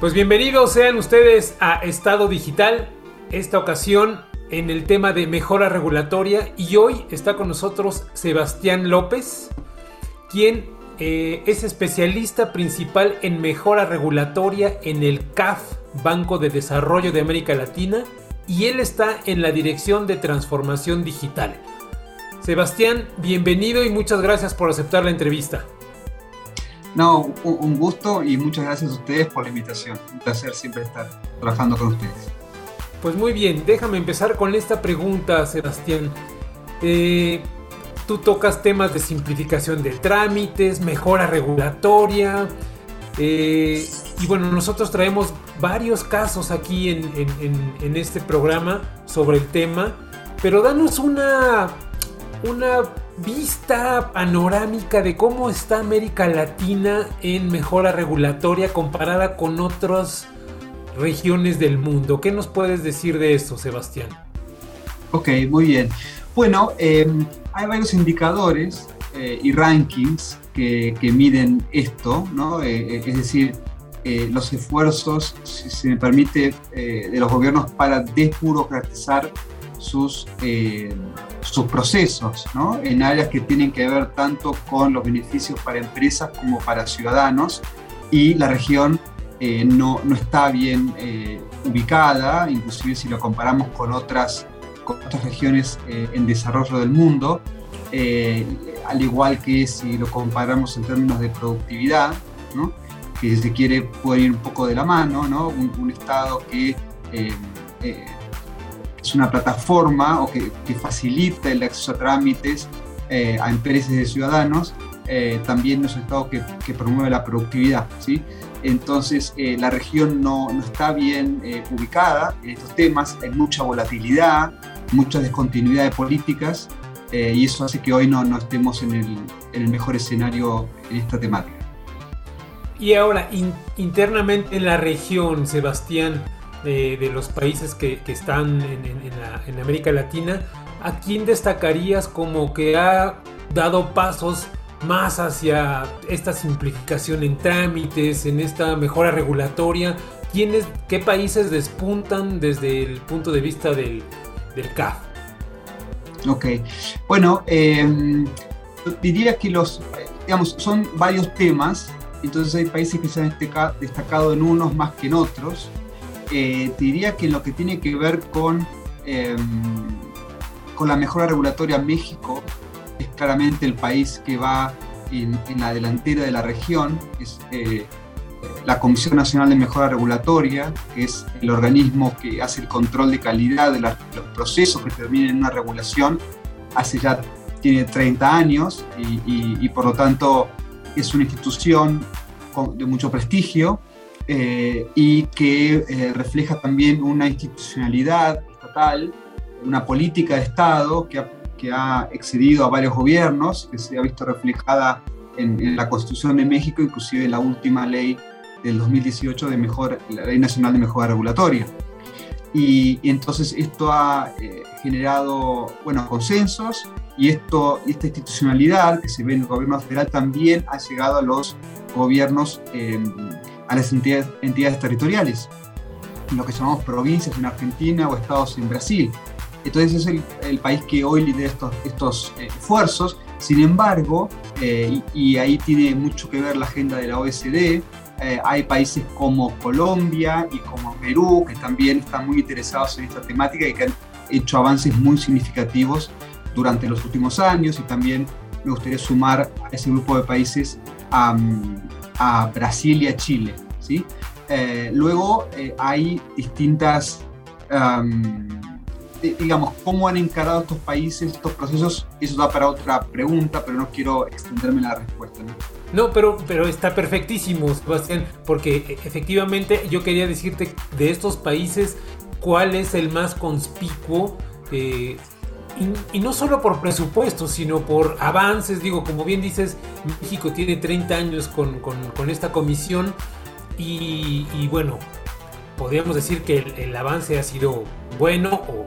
Pues bienvenidos sean ustedes a Estado Digital, esta ocasión en el tema de mejora regulatoria y hoy está con nosotros Sebastián López, quien eh, es especialista principal en mejora regulatoria en el CAF, Banco de Desarrollo de América Latina, y él está en la Dirección de Transformación Digital. Sebastián, bienvenido y muchas gracias por aceptar la entrevista. No, un gusto y muchas gracias a ustedes por la invitación. Un placer siempre estar trabajando con ustedes. Pues muy bien, déjame empezar con esta pregunta, Sebastián. Eh, tú tocas temas de simplificación de trámites, mejora regulatoria. Eh, y bueno, nosotros traemos varios casos aquí en este programa sobre el tema. Pero danos una una vista panorámica de cómo está América Latina en mejora regulatoria comparada con otras regiones del mundo. ¿Qué nos puedes decir de esto, Sebastián? Ok, muy bien. Bueno, em, hay varios indicadores eh, y rankings que, miden esto, ¿no? Eh, eh, es decir, los esfuerzos, si se me permite, de los gobiernos para desburocratizar sus sus procesos ¿no? en áreas que tienen que ver tanto con los beneficios para empresas como para ciudadanos y la región eh, no, no, está bien eh, ubicada, inclusive si lo comparamos con otras, con otras regiones eh, en desarrollo del mundo, al igual que si lo comparamos en términos de productividad, ¿no? Que se quiere puede ir un poco de la mano, ¿no? un, estado que es una plataforma o que, facilita el acceso a trámites eh, a empresas y ciudadanos, eh, también es un Estado que, promueve la productividad. ¿sí? Entonces, eh, la región no, no está bien ubicada en estos temas, hay mucha volatilidad, mucha descontinuidad de políticas, y eso hace que hoy no, no estemos en el, en el, mejor escenario en esta temática. Y ahora, internamente en la región, Sebastián, de, los países que, están en, América Latina, ¿a quién destacarías como que ha dado pasos más hacia esta simplificación en trámites, en esta mejora regulatoria? ¿Quiénes, ¿Qué países despuntan desde el punto de vista del, CAF? Ok, bueno, em, diría que los, digamos, son varios temas, entonces hay países que se han destacado en unos más que en otros. Eh, te diría que lo que tiene que ver con, em, con la mejora regulatoria, México es claramente el país que va en, la delantera de la región, es eh, la Comisión Nacional de Mejora Regulatoria, que es el organismo que hace el control de calidad de los procesos que terminan en una regulación, hace ya tiene 30 años y, y por lo tanto es una institución de mucho prestigio eh, y que eh, refleja también una institucionalidad estatal, una política de Estado que ha, que ha, excedido a varios gobiernos, que se ha visto reflejada en, la Constitución de México, inclusive en la última ley del 2018 de mejor, la Ley Nacional de Mejora Regulatoria. Y, entonces esto ha eh, generado buenos consensos y esto, esta institucionalidad que se ve en el gobierno federal también ha llegado a los gobiernos a las entidades, territoriales, lo que llamamos provincias en Argentina o estados en Brasil. Entonces es el, país que hoy lidera estos, estos eh, esfuerzos. Sin embargo, eh, y, ahí tiene mucho que ver la agenda de la OSD, eh, hay países como Colombia y como Perú que también están muy interesados en esta temática y que han hecho avances muy significativos durante los últimos años y también me gustaría sumar a ese grupo de países a, a Brasil y a Chile. ¿sí? Eh, luego eh, hay distintas, digamos, cómo han encarado estos países, estos procesos, eso da para otra pregunta, pero no quiero extenderme la respuesta. ¿no? pero, pero está perfectísimo, Sebastián, porque e, efectivamente yo quería decirte de estos países cuál es el más conspicuo. Eh, y, no solo por presupuesto, sino por avances. Digo, como bien dices, México tiene 30 años con, esta comisión y, bueno, podríamos decir que el, avance ha sido bueno o,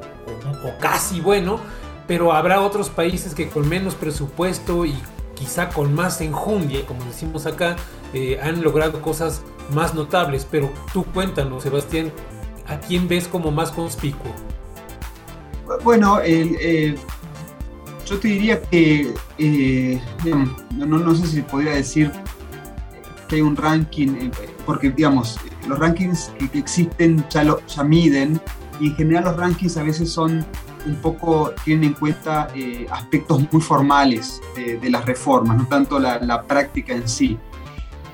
casi bueno, pero habrá otros países que con menos presupuesto y quizá con más enjundia, como decimos acá, eh, han logrado cosas más notables. Pero tú cuéntanos, Sebastián, ¿a quién ves como más conspicuo? Bueno, eh, yo te diría que, eh, no, sé si podría decir que hay un ranking, porque digamos, los rankings que, existen ya, lo, ya miden y en general los rankings a veces son un poco, tienen en cuenta eh, aspectos muy formales de, las reformas, no tanto la, práctica en sí.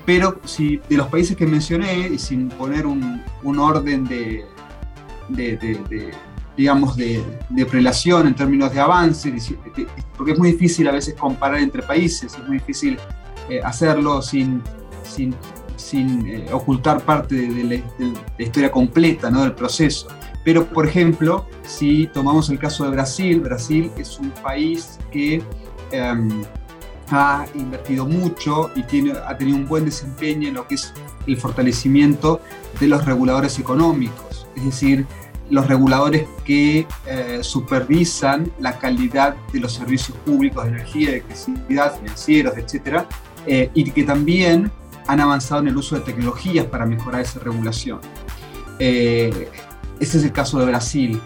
Pero si de los países que mencioné, sin poner un, orden de, de, digamos, de, prelación en términos de avance, porque es muy difícil a veces comparar entre países, es muy difícil eh, hacerlo sin, sin sin eh, ocultar parte de, la, historia completa ¿no? del proceso. Pero, por ejemplo, si tomamos el caso de Brasil, Brasil es un país que em, ha invertido mucho y tiene, ha tenido un buen desempeño en lo que es el fortalecimiento de los reguladores económicos, es decir, los reguladores que eh, supervisan la calidad de los servicios públicos de energía, de electricidad, financieros, etc. Eh, y que también han avanzado en el uso de tecnologías para mejorar esa regulación. Eh, este es el caso de Brasil.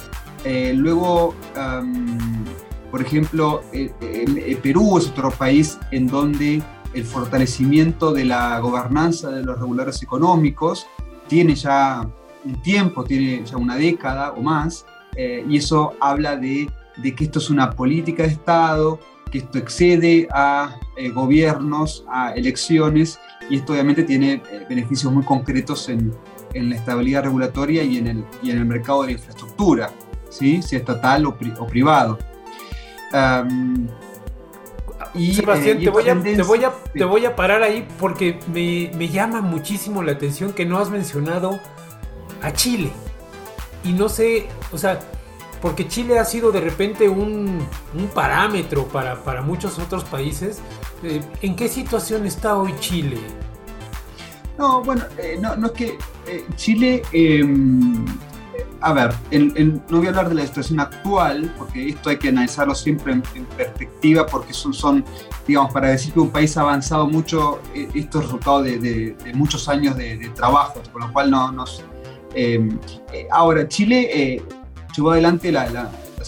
Eh, luego, por ejemplo, Perú es otro país en donde el fortalecimiento de la gobernanza de los reguladores económicos tiene ya un tiempo, tiene ya una década o más, y eso habla de, de, que esto es una política de Estado, que esto excede a gobiernos, a elecciones, y esto obviamente tiene eh, beneficios muy concretos en, en, la estabilidad regulatoria y en el, y en el mercado de la infraestructura, ¿sí? sea estatal o, privado. y, Sebastián, eh, te, voy a, te, voy a, te, voy a, parar ahí porque me, me, llama muchísimo la atención que no has mencionado a Chile. Y no sé, o sea, porque Chile ha sido de repente un, un parámetro para, para, muchos otros países. Eh, ¿En qué situación está hoy Chile? No, bueno, eh, no, no, es que eh, Chile, em, a ver, no voy a hablar de la situación actual, porque esto hay que analizarlo siempre en, perspectiva, porque son, son, digamos, para decir que un país ha avanzado mucho, esto es resultado de, de, muchos años de, trabajo, con lo cual no. Em, ahora, Chile llevó adelante la,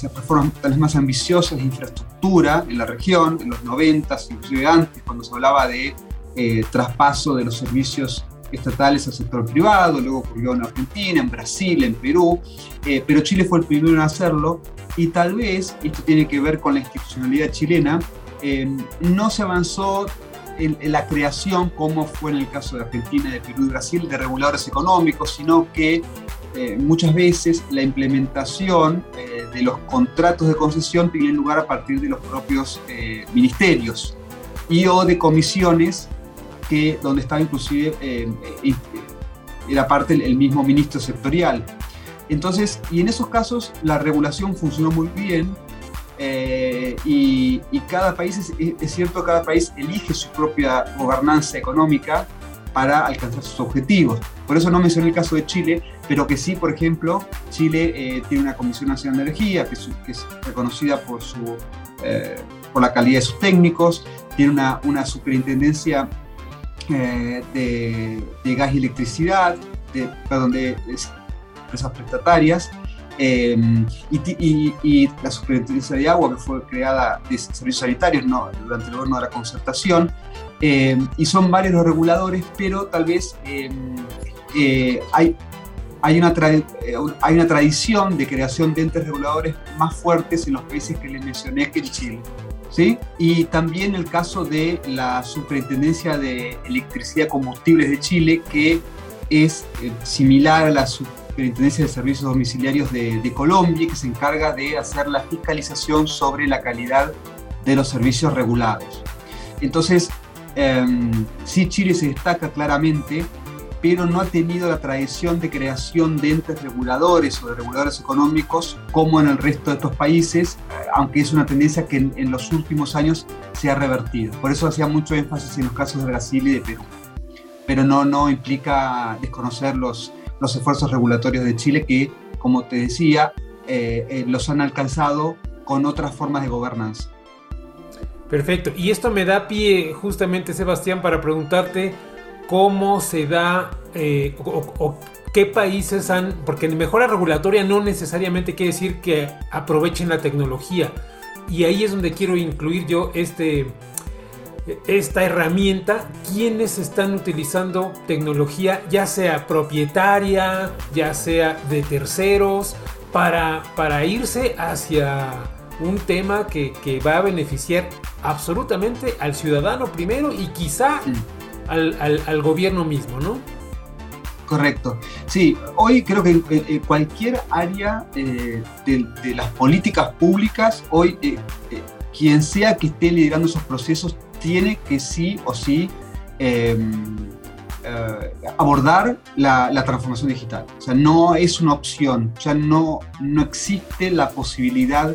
las reformas tal vez más ambiciosas de infraestructura en la región, en los 90, inclusive antes, cuando se hablaba de eh, traspaso de los servicios estatales al sector privado, luego ocurrió en Argentina, en Brasil, en Perú, eh, pero Chile fue el primero en hacerlo y tal vez, esto tiene que ver con la institucionalidad chilena, eh, no se avanzó en, la creación, como fue en el caso de Argentina, de Perú y Brasil, de reguladores económicos, sino que eh, muchas veces la implementación eh, de los contratos de concesión tiene lugar a partir de los propios eh, ministerios y o de comisiones que, donde estaba inclusive era parte el mismo ministro sectorial. Entonces, y en esos casos la regulación funcionó muy bien y, cada país, es, es, cierto, cada país elige su propia gobernanza económica para alcanzar sus objetivos. Por eso no mencioné el caso de Chile, pero que sí, por ejemplo, Chile eh, tiene una Comisión Nacional de Energía que es, reconocida por, su, eh, por la calidad de sus técnicos, tiene una, una superintendencia eh, de, gas y electricidad, de, perdón, de, empresas prestatarias, y, la superintendencia de agua que fue creada de servicios sanitarios no, durante el gobierno de la concertación, y son varios los reguladores, pero tal vez hay hay una, eh, hay una tradición de creación de entes reguladores más fuertes en los países que les mencioné que en Chile. ¿sí? Y también el caso de la Superintendencia de Electricidad y Combustibles de Chile, que es eh, similar a la Superintendencia de Servicios Domiciliarios de, de, Colombia, que se encarga de hacer la fiscalización sobre la calidad de los servicios regulados. Entonces, eh, sí, Chile se destaca claramente pero no ha tenido la tradición de creación de entes reguladores o de reguladores económicos como en el resto de estos países, aunque es una tendencia que en, los últimos años se ha revertido. Por eso hacía mucho énfasis en los casos de Brasil y de Perú. Pero no, no implica desconocer los, los esfuerzos regulatorios de Chile que, como te decía, los han alcanzado con otras formas de gobernanza. Perfecto. Y esto me da pie justamente, Sebastián, para preguntarte cómo se da eh, o, qué países han, porque mejora regulatoria no necesariamente quiere decir que aprovechen la tecnología. Y ahí es donde quiero incluir yo este, esta herramienta, quienes están utilizando tecnología, ya sea propietaria, ya sea de terceros, para, para irse hacia un tema que, va a beneficiar absolutamente al ciudadano primero y quizá al, gobierno mismo, ¿no? Correcto. Sí, hoy creo que en cualquier área eh, de, las políticas públicas, hoy eh, eh, quien sea que esté liderando esos procesos tiene que sí o sí em, abordar la, transformación digital. O sea, no es una opción, o no, no existe la posibilidad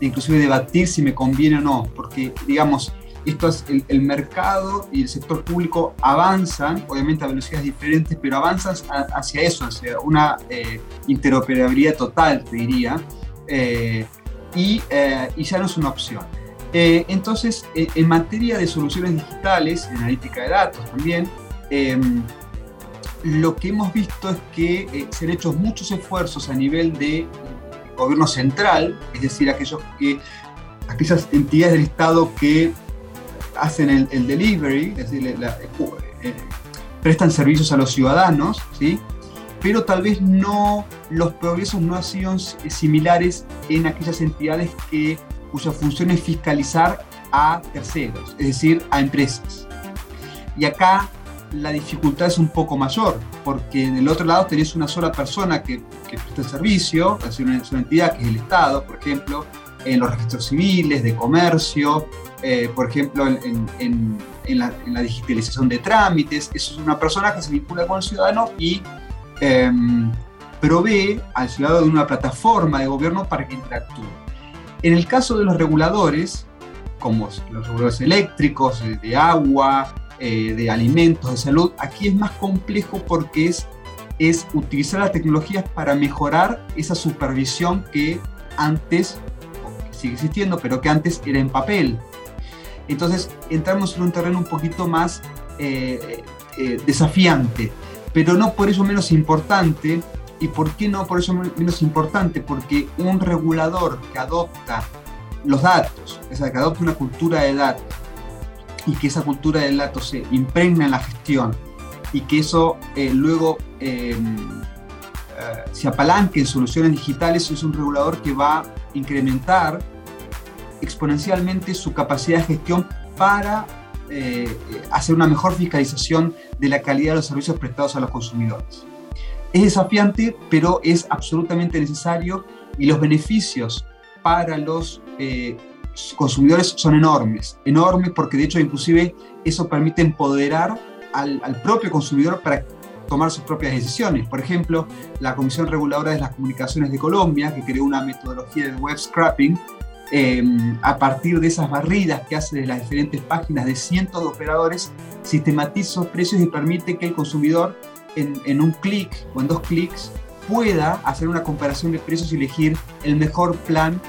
inclusive debatir si me conviene o no, porque digamos, esto es el, mercado y el sector público avanzan, obviamente a velocidades diferentes, pero avanzan hacia eso, hacia una eh, interoperabilidad total, te diría, eh, eh, y, ya no es una opción. Entonces, en materia de soluciones digitales, en analítica de datos también, em, lo que hemos visto es que se han hecho muchos esfuerzos a nivel de gobierno central, es decir, aquellos que, aquellas entidades del Estado que hacen el, delivery, es decir, eh, prestan servicios a los ciudadanos, ¿sí? pero tal vez no, los progresos no han sido similares en aquellas entidades que, cuya función es fiscalizar a terceros, es decir, a empresas. Y acá la dificultad es un poco mayor, porque en el otro lado tenés una sola persona que, presta el servicio, es una, una, entidad que es el Estado, por ejemplo, en los registros civiles, de comercio, eh, por ejemplo, en, la, digitalización de trámites. Eso es una persona que se vincula con el ciudadano y em, provee al ciudadano de una plataforma de gobierno para que interactúe. En el caso de los reguladores, como los reguladores eléctricos, de agua, eh, de alimentos, de salud, aquí es más complejo porque es, utilizar las tecnologías para mejorar esa supervisión que antes, sigue existiendo, pero que antes era en papel. Entonces entramos en un terreno un poquito más eh, eh, desafiante, pero no por eso menos importante. ¿Y por qué no por eso menos importante? Porque un regulador que adopta los datos, o sea, que adopta una cultura de datos, y que esa cultura del dato se impregna en la gestión y que eso eh, luego em, eh, se apalanque en soluciones digitales, es un regulador que va a incrementar exponencialmente su capacidad de gestión para eh, hacer una mejor fiscalización de la calidad de los servicios prestados a los consumidores. Es desafiante, pero es absolutamente necesario y los beneficios para los consumidores son enormes, enormes porque de hecho inclusive eso permite empoderar al, propio consumidor para tomar sus propias decisiones. Por ejemplo, la Comisión Reguladora de las Comunicaciones de Colombia, que creó una metodología de web scrapping, em, a partir de esas barridas que hace de las diferentes páginas de cientos de operadores, sistematiza los precios y permite que el consumidor en, en un clic o en dos clics pueda hacer una comparación de precios y elegir el mejor plan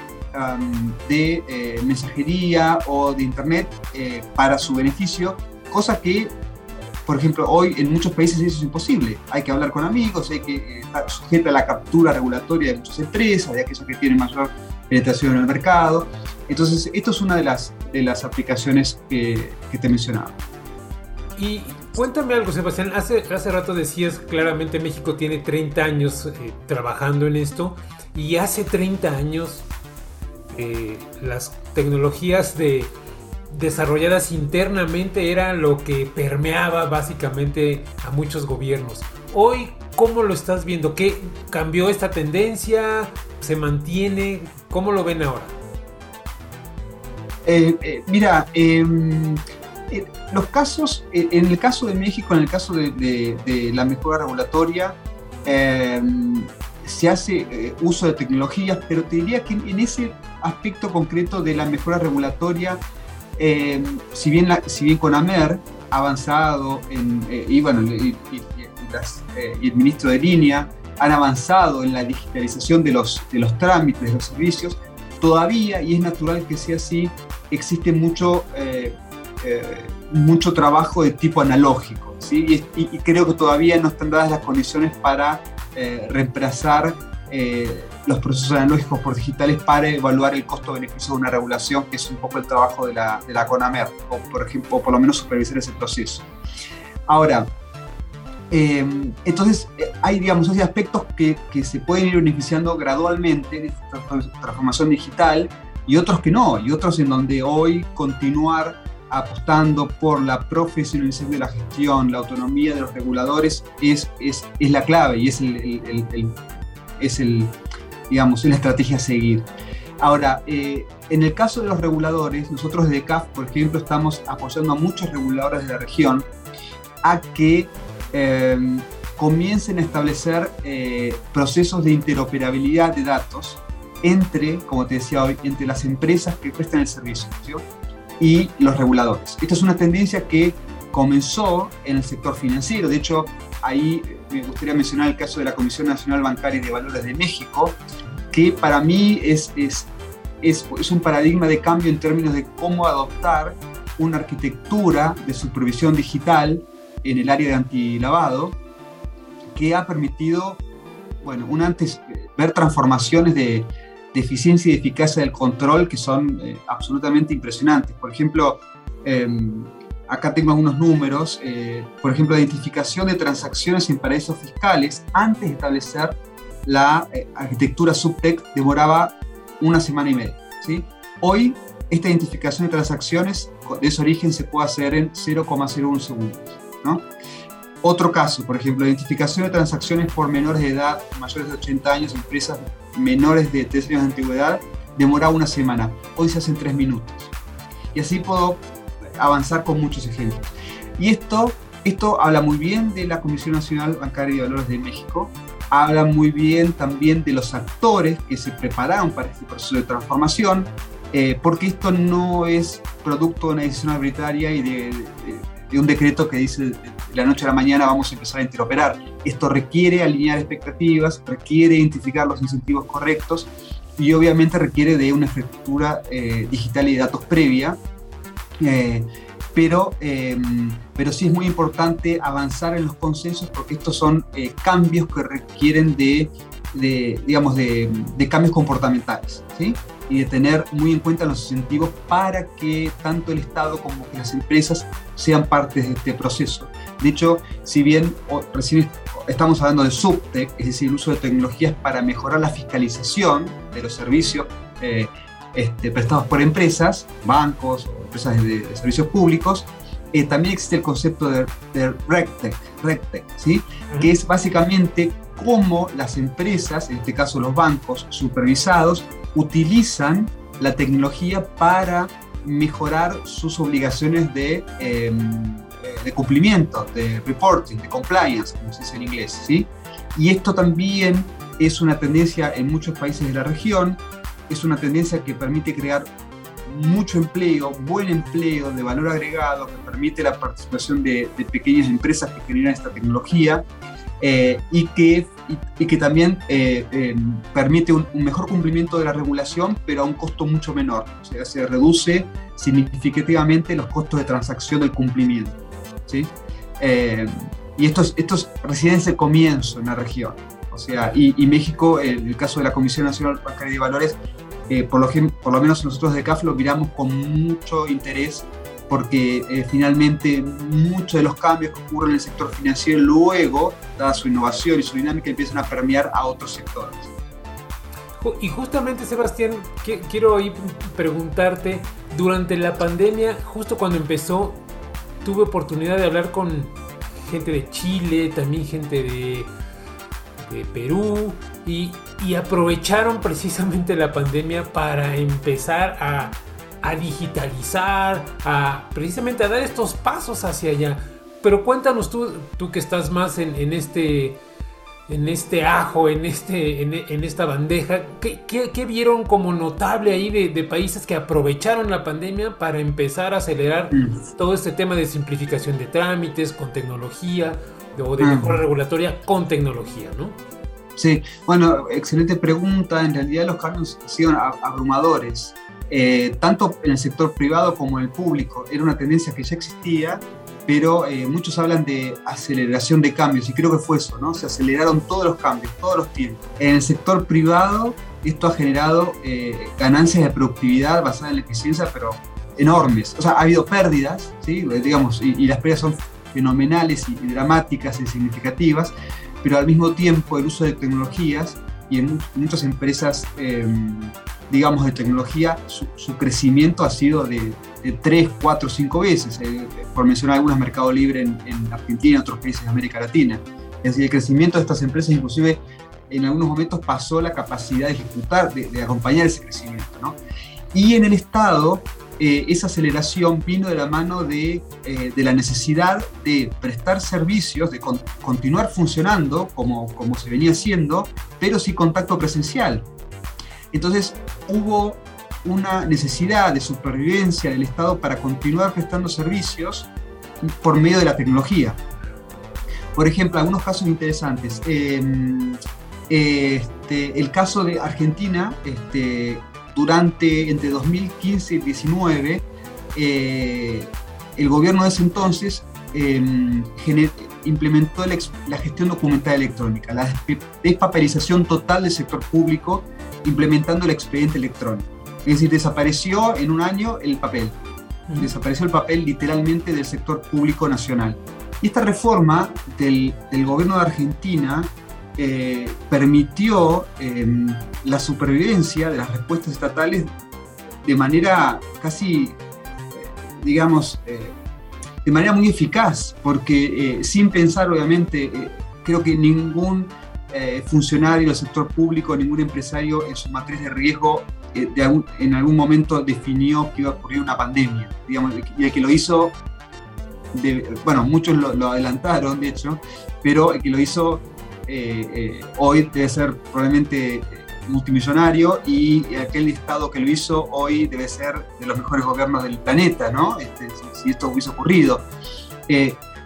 de eh, mensajería o de internet eh, para su beneficio, cosa que, por ejemplo, hoy en muchos países eso es imposible. Hay que hablar con amigos, hay que eh, estar sujeta a la captura regulatoria de muchas empresas, de aquellas que tienen mayor penetración en el mercado. Entonces, esto es una de las, de las aplicaciones que, que te mencionaba. Y cuéntame algo, Sebastián. Hace, hace rato decías claramente México tiene 30 años trabajando en esto. Y hace 30 años eh, las tecnologías de, desarrolladas internamente era lo que permeaba básicamente a muchos gobiernos. Hoy, ¿cómo lo estás viendo? ¿Qué cambió esta tendencia? ¿Se mantiene? ¿Cómo lo ven ahora? Eh, eh, mira, em, los casos, en el caso de México, en el caso de la mejora regulatoria, em, se hace eh, uso de tecnologías, pero te diría que en, ese aspecto concreto de la mejora regulatoria, eh, si, bien si bien con AMER avanzado en, y bueno, el ministro de línea han avanzado en la digitalización de los, de los trámites, de los servicios, todavía, y es natural que sea así, existe mucho, mucho trabajo de tipo analógico. ¿sí? Y, creo que todavía no están dadas las condiciones para reemplazar eh, los procesos analógicos por digitales para evaluar el costo-beneficio de una regulación, que es un poco el trabajo de la, CONAMER, o por ejemplo, por lo menos supervisar ese proceso. Ahora, eh, entonces eh, hay, digamos, hay aspectos que, que, se pueden ir beneficiando gradualmente de esta transformación digital y otros que no, y otros en donde hoy continuar apostando por la profesionalización de la gestión, la autonomía de los reguladores es, es, es la clave y es el, el es el, digamos, la estrategia a seguir. Ahora, eh, en el caso de los reguladores, nosotros desde CAF, por ejemplo, estamos apoyando a muchos reguladores de la región a que em, comiencen a establecer eh, procesos de interoperabilidad de datos entre, como te decía hoy, entre las empresas que prestan el servicio y los reguladores. Esta es una tendencia que comenzó en el sector financiero. De hecho, ahí me gustaría mencionar el caso de la Comisión Nacional Bancaria y de Valores de México, que para mí es, es, es, es un paradigma de cambio en términos de cómo adoptar una arquitectura de supervisión digital en el área de antilavado que ha permitido, bueno, un antes, ver transformaciones de, de eficiencia y eficacia del control que son eh, absolutamente impresionantes. Por ejemplo, eh, acá tengo algunos números, eh, por ejemplo, la identificación de transacciones en paraísos fiscales antes de establecer la eh, arquitectura subtech demoraba una semana y media. ¿sí? Hoy, esta identificación de transacciones de ese origen se puede hacer en 0,01 segundos. ¿no? Otro caso, por ejemplo, identificación de transacciones por menores de edad, mayores de 80 años, empresas menores de 3 años de antigüedad, demoraba una semana. Hoy se hace en 3 minutos. Y así puedo avanzar con muchos ejemplos. Y esto, esto habla muy bien de la Comisión Nacional Bancaria y Valores de México, habla muy bien también de los actores que se prepararon para este proceso de transformación, eh, porque esto no es producto de una decisión arbitraria y de, de, un decreto que dice la noche a la mañana vamos a empezar a interoperar. Esto requiere alinear expectativas, requiere identificar los incentivos correctos y obviamente requiere de una estructura eh, digital y de datos previa eh, pero, em, pero sí es muy importante avanzar en los consensos porque estos son eh, cambios que requieren de, de digamos, de, de, cambios comportamentales, ¿sí? Y de tener muy en cuenta los incentivos para que tanto el Estado como las empresas sean parte de este proceso. De hecho, si bien recién estamos hablando de subtech, es decir, el uso de tecnologías para mejorar la fiscalización de los servicios eh, este, prestados por empresas, bancos empresas de, servicios públicos, eh, también existe el concepto de, de RegTech, ¿sí? que es básicamente cómo las empresas, en este caso los bancos supervisados, utilizan la tecnología para mejorar sus obligaciones de, em, de cumplimiento, de reporting, de compliance, como se dice en inglés. ¿sí? Y esto también es una tendencia en muchos países de la región, es una tendencia que permite crear mucho empleo, buen empleo de valor agregado, que permite la participación de, pequeñas empresas que generan esta tecnología eh, y, que, y, que también eh, em, permite un, mejor cumplimiento de la regulación, pero a un costo mucho menor. O sea, se reduce significativamente los costos de transacción del cumplimiento. ¿Sí? Eh, y esto es, esto es recién comienzo en la región. O sea, y, México, en el caso de la Comisión Nacional Bancaria de Valores, eh, por, lo, por lo menos nosotros de CAF lo miramos con mucho interés porque eh, finalmente muchos de los cambios que ocurren en el sector financiero luego, dada su innovación y su dinámica, empiezan a permear a otros sectores. Y justamente, Sebastián, quiero ahí preguntarte, durante la pandemia, justo cuando empezó, tuve oportunidad de hablar con gente de Chile, también gente de de Perú y, aprovecharon precisamente la pandemia para empezar a, digitalizar, a precisamente a dar estos pasos hacia allá. Pero cuéntanos tú, tú que estás más en, este, en este ajo, en, este, en, esta bandeja. ¿Qué, vieron como notable ahí de, países que aprovecharon la pandemia para empezar a acelerar mm. todo este tema de simplificación de trámites con tecnología o de mm. mejora regulatoria con tecnología, ¿no? Sí, bueno, excelente pregunta. En realidad los cambios han sido abrumadores, eh, tanto en el sector privado como en el público. Era una tendencia que ya existía, pero eh, muchos hablan de aceleración de cambios y creo que fue eso, ¿no? Se aceleraron todos los cambios, todos los tiempos. En el sector privado esto ha generado eh, ganancias de productividad basadas en la eficiencia, pero enormes. O sea, ha habido pérdidas, ¿sí? digamos, y, las pérdidas son fenomenales y, dramáticas y significativas, pero al mismo tiempo el uso de tecnologías y en muchas empresas, em, digamos, de tecnología, su, crecimiento ha sido de, de 3, 4, 5 veces, eh, por mencionar algunas, Mercado Libre en, Argentina y en otros países de América Latina. Es decir, el crecimiento de estas empresas inclusive en algunos momentos pasó la capacidad de ejecutar, de, acompañar ese crecimiento. ¿no? Y en el Estado, eh, esa aceleración vino de la mano de, eh, de, la necesidad de prestar servicios, de continuar funcionando como, como se venía haciendo, pero sin contacto presencial. Entonces hubo una necesidad de supervivencia del Estado para continuar prestando servicios por medio de la tecnología. Por ejemplo, algunos casos interesantes. Em, este, el caso de Argentina, este, durante entre 2015 y 2019, eh, el gobierno de ese entonces em, implementó la gestión documental electrónica, la despapelización total del sector público, implementando el expediente electrónico. Es decir, desapareció en un año el papel. Desapareció el papel literalmente del sector público nacional. Y esta reforma del, gobierno de Argentina eh, permitió em, la supervivencia de las respuestas estatales de manera casi, digamos, eh, de manera muy eficaz, porque eh, sin pensar, obviamente, creo que ningún funcionario del sector público, ningún empresario en su matriz de riesgo eh, en algún momento definió que iba a ocurrir una pandemia, y el que lo hizo, bueno, muchos lo, adelantaron, de hecho, pero el que lo hizo eh, eh, hoy debe ser probablemente multimillonario y aquel Estado que lo hizo hoy debe ser de los mejores gobiernos del planeta, ¿no? Este, si, esto hubiese ocurrido.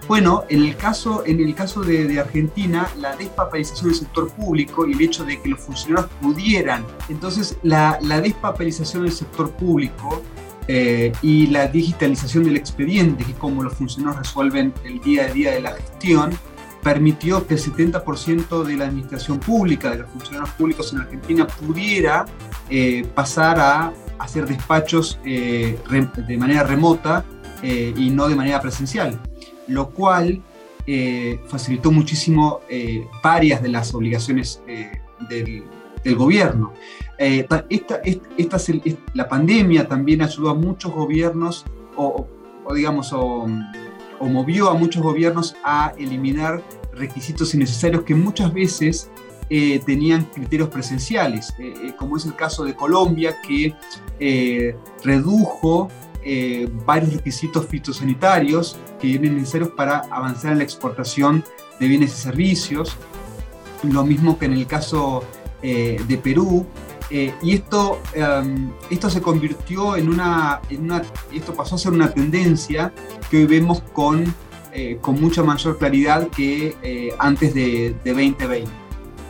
Bueno, en el caso, en el caso de, Argentina, la despapelización del sector público y el hecho de que los funcionarios pudieran, entonces la, despapelización del sector público eh, y la digitalización del expediente, que es como los funcionarios resuelven el día a día de la gestión, permitió que el 70% de la administración pública, de los funcionarios públicos en Argentina, pudiera eh, pasar a hacer despachos eh, de manera remota y no de manera presencial lo cual eh, facilitó muchísimo eh, varias de las obligaciones eh, del, gobierno. Esta, la pandemia también ayudó a muchos gobiernos, o, digamos, o, movió a muchos gobiernos a eliminar requisitos innecesarios que muchas veces tenían criterios presenciales, como es el caso de Colombia, que redujo eh, varios requisitos fitosanitarios que vienen necesarios para avanzar en la exportación de bienes y servicios. Lo mismo que en el caso eh, de Perú. Eh, y esto, em, esto se convirtió en una, esto pasó a ser una tendencia que hoy vemos con, con mucha mayor claridad que antes de, de 2020.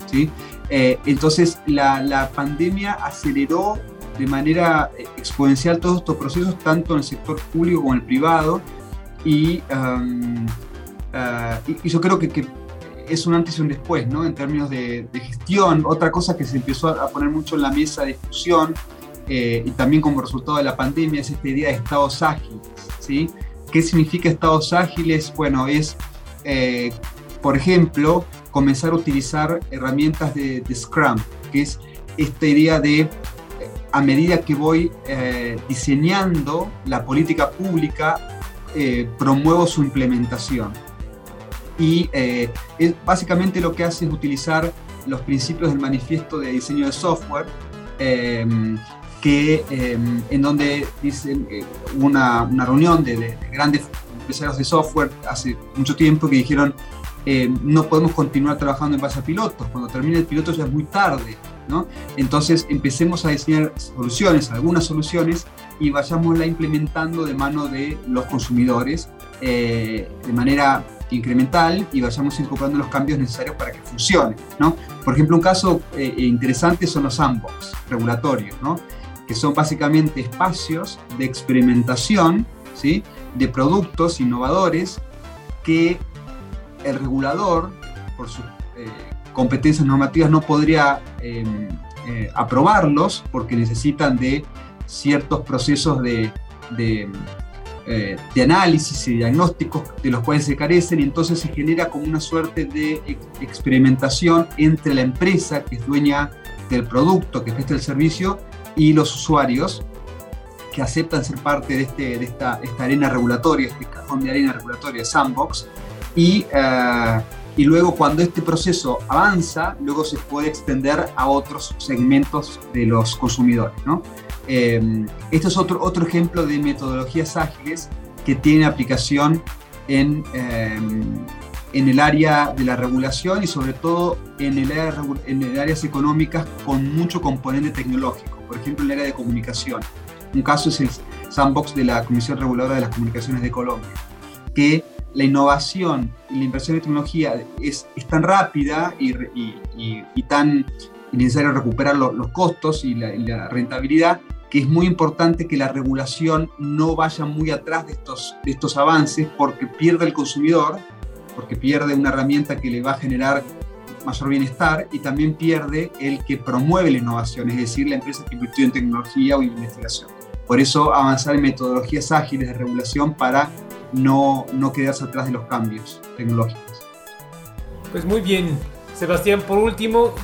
¿sí? entonces la, la pandemia aceleró de manera eh, exponencial todos estos procesos, tanto en el sector público como en el privado. Y, ah, y, yo creo que, es un antes y un después, ¿no? En términos de, gestión. Otra cosa que se empezó a poner mucho en la mesa de discusión, eh, y también como resultado de la pandemia, es esta idea de estados ágiles, ¿sí? ¿Qué significa estados ágiles? Bueno, es, eh, por ejemplo, comenzar a utilizar herramientas de, de Scrum, que es esta idea de a medida que voy eh, diseñando la política pública, eh, promuevo su implementación. Y eh, básicamente lo que hace es utilizar los principios del manifiesto de diseño de software, que, en donde dicen una, una reunión de, de, grandes empresarios de software hace mucho tiempo que dijeron no podemos continuar trabajando en base a pilotos. Cuando termine el piloto ya es muy tarde. ¿No? Entonces empecemos a diseñar soluciones, algunas soluciones, y vayámosla implementando de mano de los consumidores de manera incremental y vayamos incorporando los cambios necesarios para que funcione. ¿no? Por ejemplo, un caso eh, interesante son los sandbox regulatorios, que son básicamente espacios de experimentación ¿sí? de productos innovadores que el regulador, por sus eh, competencias normativas, no podría em, eh, aprobarlos porque necesitan de ciertos procesos de, eh, de análisis y diagnósticos de los cuales se carecen y entonces se genera como una suerte de experimentación entre la empresa que es dueña del producto, que presta el servicio, y los usuarios que aceptan ser parte de, este, de esta, esta, arena regulatoria, este cajón de arena regulatoria, sandbox, y, eh, y luego cuando este proceso avanza, luego se puede extender a otros segmentos de los consumidores. ¿no? Eh, esto es otro, otro ejemplo de metodologías ágiles que tiene aplicación en, em, en el área de la regulación y sobre todo en el, área, en el áreas económicas con mucho componente tecnológico, por ejemplo en el área de comunicación. Un caso es el sandbox de la Comisión Reguladora de las Comunicaciones de Colombia, que la innovación y la inversión en tecnología es, tan rápida y, tan necesario recuperar los costos y la, rentabilidad que es muy importante que la regulación no vaya muy atrás de estos, de estos avances porque pierde el consumidor, porque pierde una herramienta que le va a generar mayor bienestar y también pierde el que promueve la innovación, es decir, la empresa que invirtió en tecnología o en investigación. Por eso avanzar en metodologías ágiles de regulación para no, no quedarse atrás de los cambios tecnológicos. Pues muy bien, Sebastián, por último,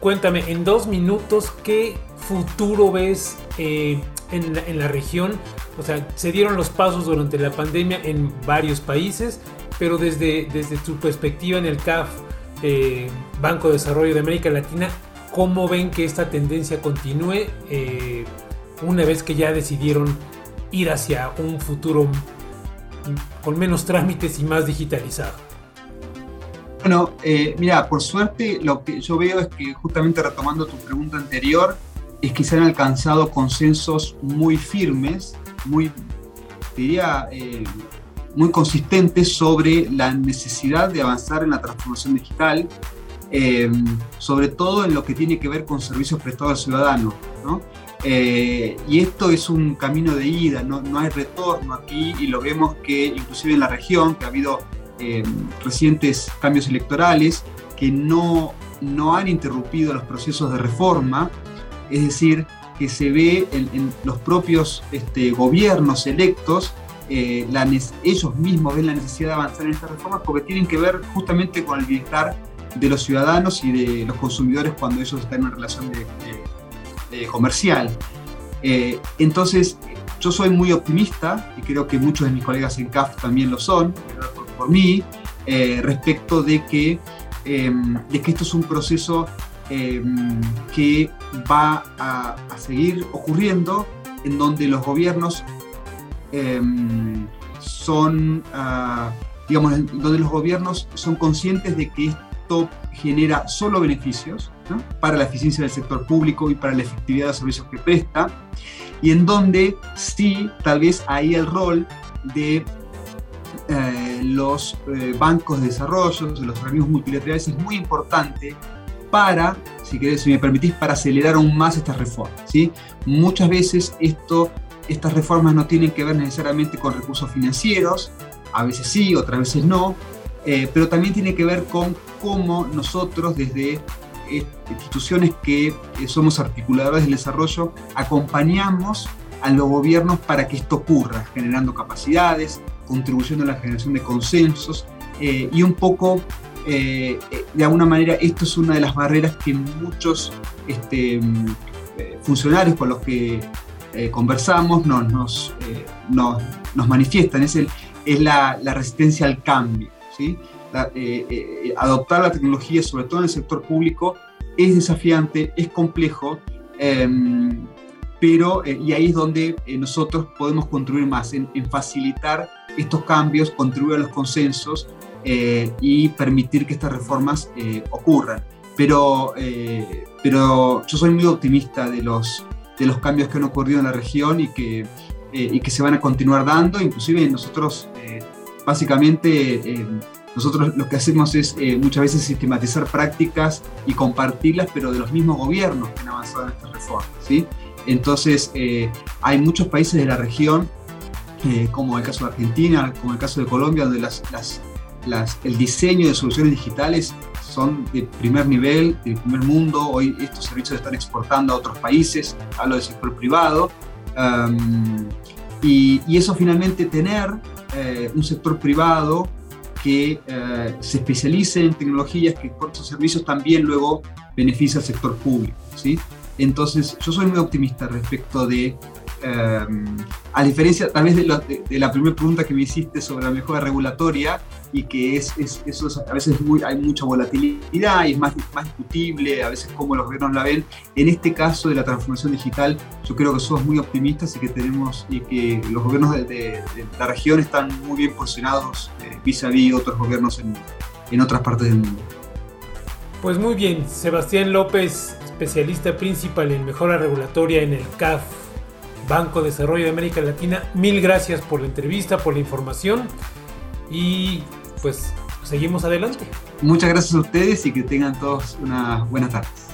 cuéntame en dos minutos qué futuro ves eh, en, la, región? O sea, se dieron los pasos durante la pandemia en varios países, pero desde, desde tu perspectiva en el CAF, eh, Banco de Desarrollo de América Latina, ¿cómo ven que esta tendencia continúe eh, una vez que ya decidieron ir hacia un futuro con menos trámites y más digitalizado? Bueno, eh, mira, por suerte lo que yo veo es que justamente retomando tu pregunta anterior, es que se han alcanzado consensos muy firmes, muy, diría, eh, muy consistentes sobre la necesidad de avanzar en la transformación digital, eh, sobre todo en lo que tiene que ver con servicios prestados al ciudadano. ¿no? Eh, y esto es un camino de ida, no, no, hay retorno aquí y lo vemos que inclusive en la región, que ha habido eh, recientes cambios electorales que no, no han interrumpido los procesos de reforma, es decir, que se ve en, en los propios este, gobiernos electos, eh, ellos mismos ven la necesidad de avanzar en estas reformas porque tienen que ver justamente con el bienestar de los ciudadanos y de los consumidores cuando ellos están en una relación de, de comercial. Eh, entonces, yo soy muy optimista y creo que muchos de mis colegas en CAF también lo son, por, mí, eh, respecto de que, em, de que esto es un proceso eh, que va a, seguir ocurriendo en donde los gobiernos eh, son, uh, digamos, donde los gobiernos son conscientes de que genera solo beneficios para la eficiencia del sector público y para la efectividad de los servicios que presta, y en donde sí, tal vez ahí el rol de eh, los eh, bancos de desarrollo, de los organismos multilaterales es muy importante para, si, querés, si me permitís, para acelerar aún más estas reformas. ¿sí? Muchas veces esto, estas reformas no tienen que ver necesariamente con recursos financieros, a veces sí, otras veces no, eh, pero también tiene que ver con cómo nosotros desde instituciones que eh, somos articuladores del desarrollo acompañamos a los gobiernos para que esto ocurra, generando capacidades, contribuyendo a la generación de consensos eh, y un poco eh, de alguna manera esto es una de las barreras que muchos este, eh, funcionarios con los que eh, conversamos nos, nos, eh, nos, nos, manifiestan, es, el, es la, la, resistencia al cambio. ¿Sí? La, eh, adoptar la tecnología, sobre todo en el sector público, es desafiante, es complejo, em, pero, y ahí es donde nosotros podemos contribuir más, en, en facilitar estos cambios, contribuir a los consensos y permitir que estas reformas ocurran. Pero, pero yo soy muy optimista de los, de los cambios que han ocurrido en la región y que, y que se van a continuar dando. Inclusive nosotros, básicamente, nosotros lo que hacemos es eh, muchas veces sistematizar prácticas y compartirlas, pero de los mismos gobiernos que han avanzado en estas reformas. ¿sí? Entonces, eh, hay muchos países de la región, eh, como el caso de Argentina, como el caso de Colombia, donde las, las, el diseño de soluciones digitales son de primer nivel, de primer mundo. Hoy estos servicios se están exportando a otros países, hablo del sector privado. y, eso finalmente tener un sector privado que eh, se especialice en tecnologías que por sus servicios también luego beneficia al sector público. ¿sí? Entonces, yo soy muy optimista respecto de Em, a diferencia tal vez de, la primera pregunta que me hiciste sobre la mejora regulatoria y que es, a veces hay mucha volatilidad y es más, discutible a veces cómo los gobiernos la ven. En este caso de la transformación digital, yo creo que somos muy optimistas y que tenemos y que los gobiernos de, la región están muy bien posicionados vis a vis otros gobiernos en, en otras partes del mundo. Pues muy bien, Sebastián López, especialista principal en mejora regulatoria en el CAF Banco de Desarrollo de América Latina. Mil gracias por la entrevista, por la información y pues seguimos adelante. Muchas gracias a ustedes y que tengan todos unas buenas tardes.